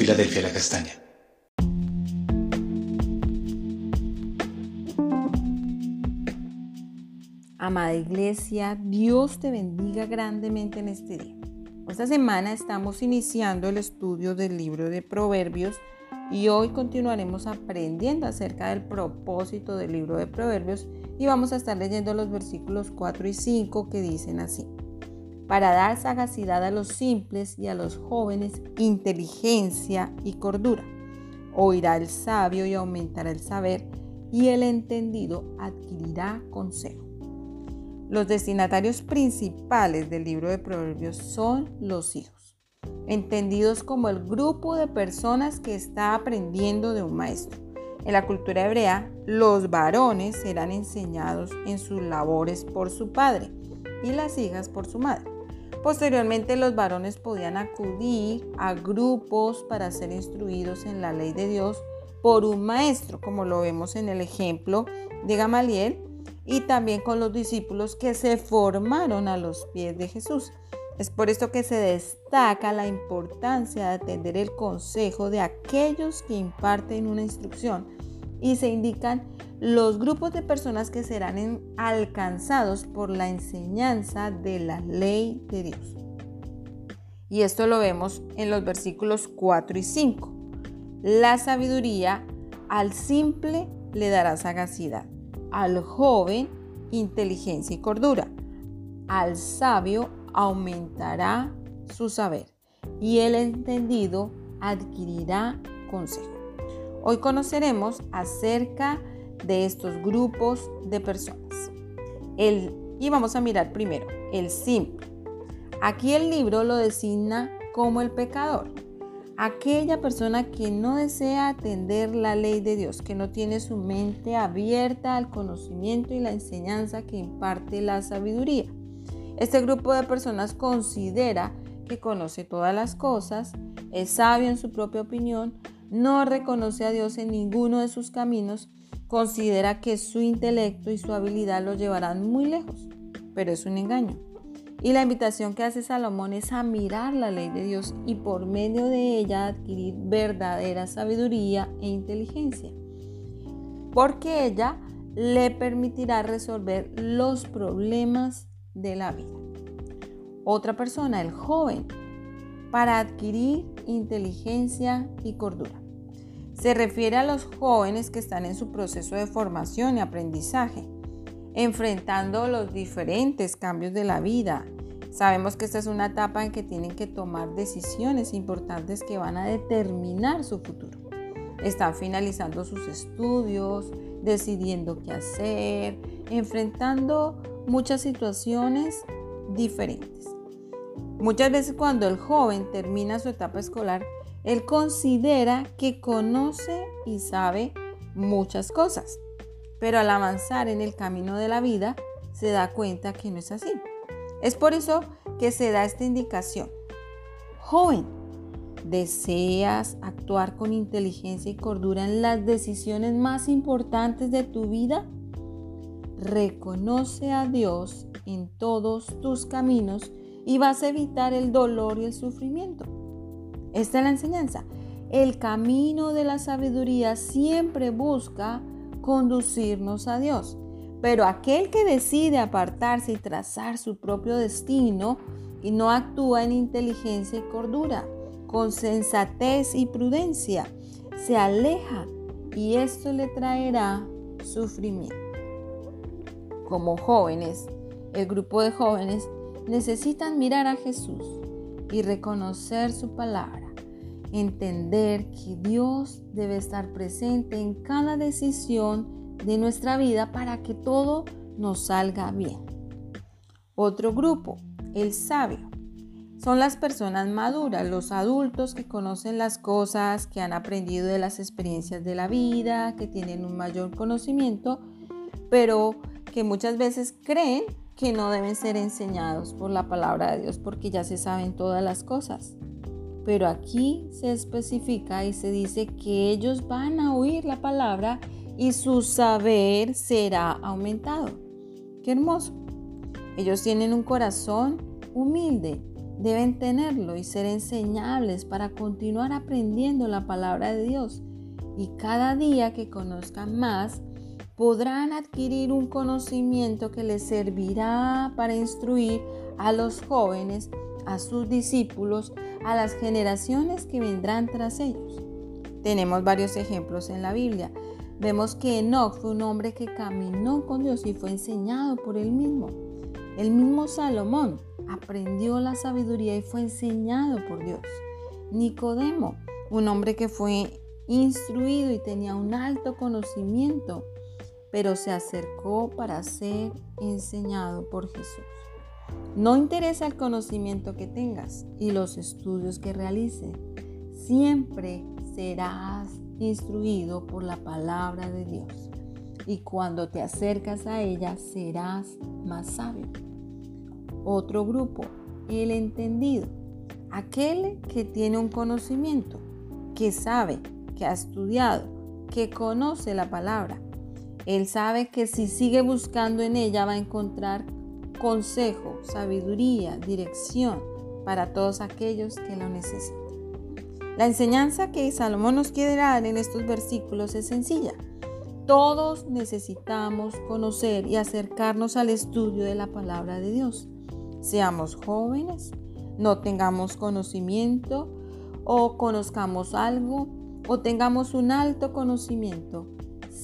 Filadelfia La Castaña. Amada Iglesia, Dios te bendiga grandemente en este día. Esta semana estamos iniciando el estudio del libro de Proverbios y hoy continuaremos aprendiendo acerca del propósito del libro de Proverbios y vamos a estar leyendo los versículos 4 y 5 que dicen así. Para dar sagacidad a los simples y a los jóvenes, inteligencia y cordura. Oirá el sabio y aumentará el saber y el entendido adquirirá consejo. Los destinatarios principales del libro de Proverbios son los hijos, entendidos como el grupo de personas que está aprendiendo de un maestro. En la cultura hebrea, los varones serán enseñados en sus labores por su padre y las hijas por su madre. Posteriormente los varones podían acudir a grupos para ser instruidos en la ley de Dios por un maestro, como lo vemos en el ejemplo de Gamaliel, y también con los discípulos que se formaron a los pies de Jesús. Es por esto que se destaca la importancia de atender el consejo de aquellos que imparten una instrucción y se indican los grupos de personas que serán alcanzados por la enseñanza de la ley de Dios. Y esto lo vemos en los versículos 4 y 5. La sabiduría al simple le dará sagacidad al joven inteligencia y cordura. Al sabio aumentará su saber y el entendido adquirirá consejo. Hoy conoceremos acerca de estos grupos de personas. El, y vamos a mirar primero el simple. Aquí el libro lo designa como el pecador aquella persona que no desea atender la ley de Dios, que no tiene su mente abierta al conocimiento y la enseñanza que imparte la sabiduría. Este grupo de personas considera que conoce todas las cosas, es sabio en su propia opinión, no reconoce a Dios en ninguno de sus caminos, considera que su intelecto y su habilidad lo llevarán muy lejos, pero es un engaño. Y la invitación que hace Salomón es a mirar la ley de Dios y por medio de ella adquirir verdadera sabiduría e inteligencia. Porque ella le permitirá resolver los problemas de la vida. Otra persona, el joven, para adquirir inteligencia y cordura. Se refiere a los jóvenes que están en su proceso de formación y aprendizaje enfrentando los diferentes cambios de la vida. Sabemos que esta es una etapa en que tienen que tomar decisiones importantes que van a determinar su futuro. Están finalizando sus estudios, decidiendo qué hacer, enfrentando muchas situaciones diferentes. Muchas veces cuando el joven termina su etapa escolar, él considera que conoce y sabe muchas cosas pero al avanzar en el camino de la vida se da cuenta que no es así. Es por eso que se da esta indicación. Joven, ¿deseas actuar con inteligencia y cordura en las decisiones más importantes de tu vida? Reconoce a Dios en todos tus caminos y vas a evitar el dolor y el sufrimiento. Esta es la enseñanza. El camino de la sabiduría siempre busca conducirnos a Dios. Pero aquel que decide apartarse y trazar su propio destino y no actúa en inteligencia y cordura, con sensatez y prudencia, se aleja y esto le traerá sufrimiento. Como jóvenes, el grupo de jóvenes necesitan mirar a Jesús y reconocer su palabra entender que Dios debe estar presente en cada decisión de nuestra vida para que todo nos salga bien. Otro grupo, el sabio. Son las personas maduras, los adultos que conocen las cosas, que han aprendido de las experiencias de la vida, que tienen un mayor conocimiento, pero que muchas veces creen que no deben ser enseñados por la palabra de Dios porque ya se saben todas las cosas. Pero aquí se especifica y se dice que ellos van a oír la palabra y su saber será aumentado. Qué hermoso. Ellos tienen un corazón humilde deben tenerlo y ser enseñables para continuar aprendiendo la palabra de Dios. Y cada día que conozcan más, podrán adquirir un conocimiento que les servirá para instruir a los jóvenes, a sus discípulos, a las generaciones que vendrán tras ellos. Tenemos varios ejemplos en la Biblia. Vemos que Enoch fue un hombre que caminó con Dios y fue enseñado por él mismo. El mismo Salomón aprendió la sabiduría y fue enseñado por Dios. Nicodemo, un hombre que fue instruido y tenía un alto conocimiento, pero se acercó para ser enseñado por Jesús. No interesa el conocimiento que tengas y los estudios que realices. Siempre serás instruido por la palabra de Dios. Y cuando te acercas a ella serás más sabio. Otro grupo, el entendido. Aquel que tiene un conocimiento, que sabe, que ha estudiado, que conoce la palabra. Él sabe que si sigue buscando en ella va a encontrar consejo, sabiduría, dirección para todos aquellos que lo necesitan. La enseñanza que Salomón nos quiere dar en estos versículos es sencilla. Todos necesitamos conocer y acercarnos al estudio de la palabra de Dios. Seamos jóvenes, no tengamos conocimiento o conozcamos algo o tengamos un alto conocimiento.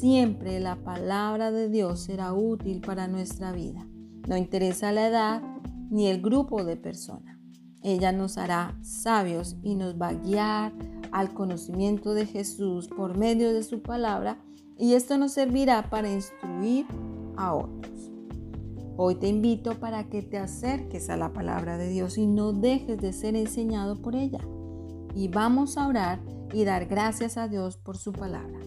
Siempre la palabra de Dios será útil para nuestra vida. No interesa la edad ni el grupo de personas. Ella nos hará sabios y nos va a guiar al conocimiento de Jesús por medio de su palabra y esto nos servirá para instruir a otros. Hoy te invito para que te acerques a la palabra de Dios y no dejes de ser enseñado por ella. Y vamos a orar y dar gracias a Dios por su palabra.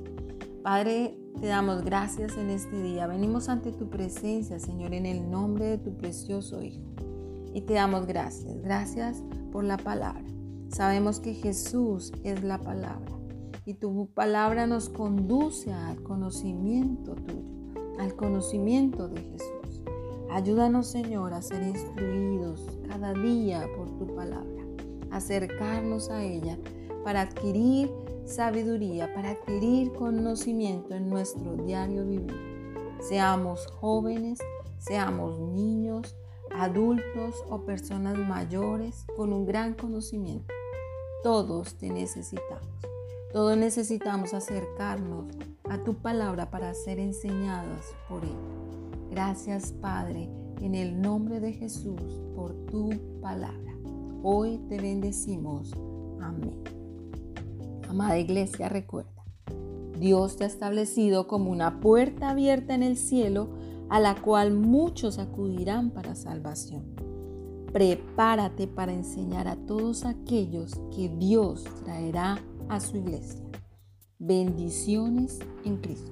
Padre, te damos gracias en este día. Venimos ante tu presencia, Señor, en el nombre de tu precioso Hijo. Y te damos gracias. Gracias por la palabra. Sabemos que Jesús es la palabra. Y tu palabra nos conduce al conocimiento tuyo, al conocimiento de Jesús. Ayúdanos, Señor, a ser instruidos cada día por tu palabra, acercarnos a ella para adquirir sabiduría, para adquirir conocimiento en nuestro diario vivir. Seamos jóvenes, seamos niños, adultos o personas mayores con un gran conocimiento. Todos te necesitamos. Todos necesitamos acercarnos a tu palabra para ser enseñados por ella. Gracias Padre, en el nombre de Jesús, por tu palabra. Hoy te bendecimos. Amén. Amada iglesia, recuerda, Dios te ha establecido como una puerta abierta en el cielo a la cual muchos acudirán para salvación. Prepárate para enseñar a todos aquellos que Dios traerá a su iglesia. Bendiciones en Cristo.